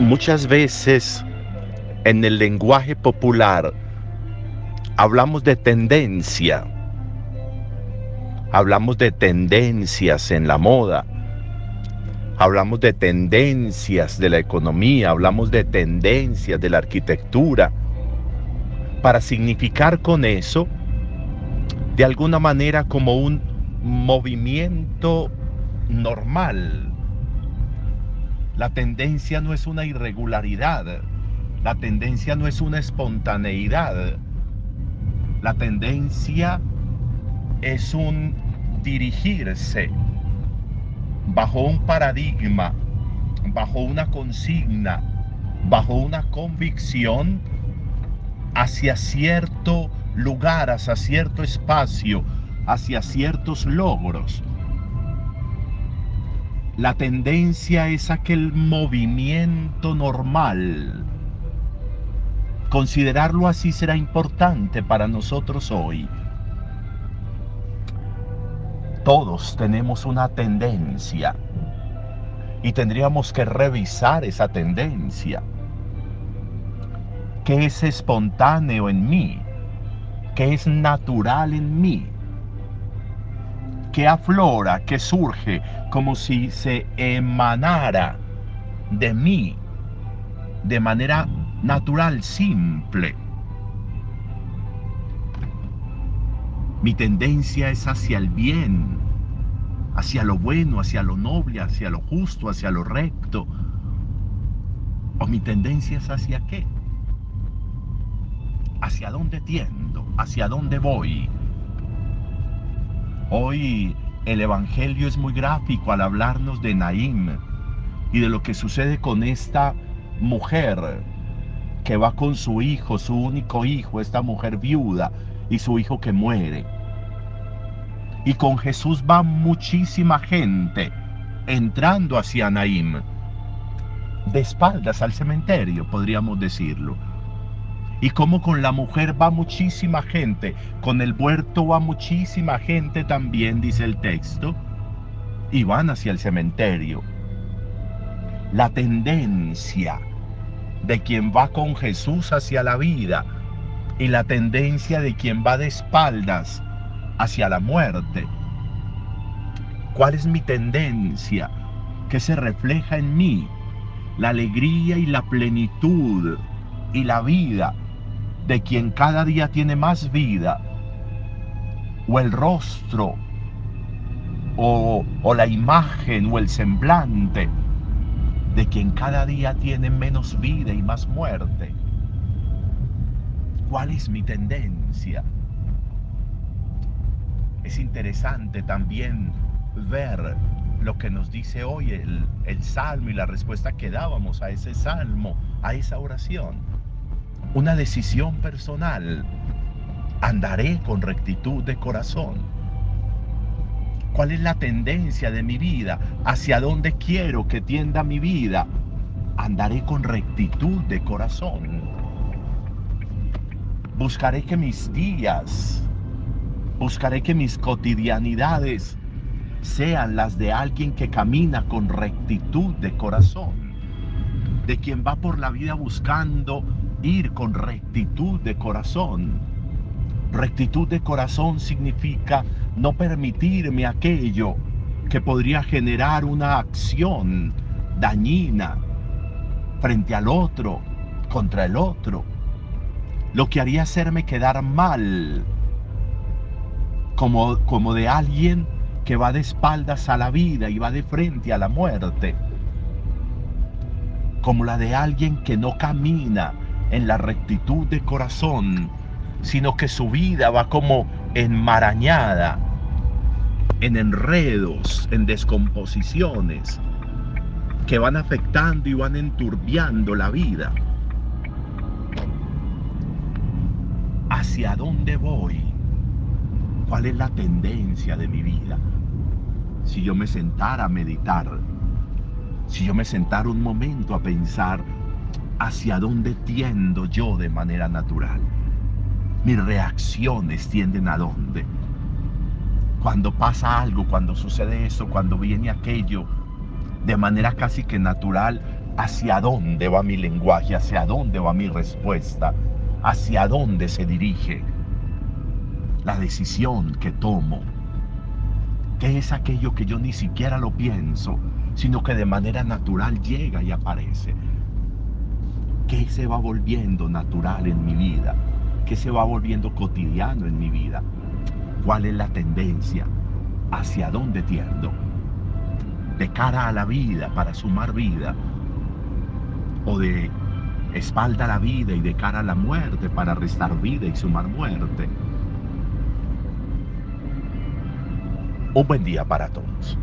Muchas veces en el lenguaje popular hablamos de tendencia, hablamos de tendencias en la moda, hablamos de tendencias de la economía, hablamos de tendencias de la arquitectura, para significar con eso, de alguna manera, como un movimiento normal. La tendencia no es una irregularidad, la tendencia no es una espontaneidad, la tendencia es un dirigirse bajo un paradigma, bajo una consigna, bajo una convicción hacia cierto lugar, hacia cierto espacio, hacia ciertos logros. La tendencia es aquel movimiento normal. Considerarlo así será importante para nosotros hoy todos tenemos una tendencia y tendríamos que revisar esa tendencia. ¿Qué es espontáneo en mí? ¿Qué es natural en mí? ¿Qué aflora, qué surge como si se emanara de mí de manera natural, simple? Mi tendencia es hacia el bien, hacia lo bueno, hacia lo noble, hacia lo justo, hacia lo recto. ¿O mi tendencia es hacia qué? ¿Hacia dónde tiendo? ¿Hacia dónde voy? Hoy el Evangelio es muy gráfico al hablarnos de Naim y de lo que sucede con esta mujer que va con su hijo, su único hijo, esta mujer viuda, y su hijo que muere. Y con Jesús va muchísima gente entrando hacia Naim, de espaldas al cementerio, podríamos decirlo. Y como con la mujer va muchísima gente, con el huerto va muchísima gente también, dice el texto, y van hacia el cementerio. La tendencia de quien va con Jesús hacia la vida y la tendencia de quien va de espaldas hacia la muerte. ¿Cuál es mi tendencia? que se refleja en mí? La alegría y la plenitud y la vida de quien cada día tiene más vida. O el rostro o, o la imagen o el semblante de quien cada día tiene menos vida y más muerte cuál es mi tendencia. Es interesante también ver lo que nos dice hoy el, el, salmo y la respuesta que dábamos a ese salmo, a esa oración. Una decisión personal. Andaré con rectitud de corazón. ¿Cuál es la tendencia de mi vida? ¿Hacia dónde quiero que tienda mi vida? Andaré con rectitud de corazón. Buscaré que mis días, buscaré que mis cotidianidades sean las de alguien que camina con rectitud de corazón, de quien va por la vida buscando ir con rectitud de corazón. Rectitud de corazón significa no permitirme aquello que podría generar una acción dañina frente al otro, contra el otro lo que haría hacerme quedar mal, como, como de alguien que va de espaldas a la vida y va de frente a la muerte, como la de alguien que no camina en la rectitud de corazón, sino que su vida va como enmarañada, en enredos, en descomposiciones, que van afectando y van enturbiando la vida. ¿Hacia dónde voy? ¿Cuál es la tendencia de mi vida? Si yo me sentara a meditar, si yo me sentara un momento a pensar hacia dónde tiendo yo de manera natural, mis reacciones tienden a dónde. Cuando pasa algo, cuando sucede eso, cuando viene aquello, de manera casi que natural, ¿Hacia dónde va mi lenguaje? ¿Hacia dónde va mi respuesta? ¿Hacia dónde se dirige la decisión que tomo? ¿Qué es aquello que yo ni siquiera lo pienso, sino que de manera natural llega y aparece? ¿Qué se va volviendo natural en mi vida? ¿Qué se va volviendo cotidiano en mi vida? ¿Cuál es la tendencia? ¿Hacia dónde tiendo? ¿De cara a la vida, para sumar vida? ¿O de espalda a la vida y de cara a la muerte, para restar vida y sumar muerte? Un buen día para todos.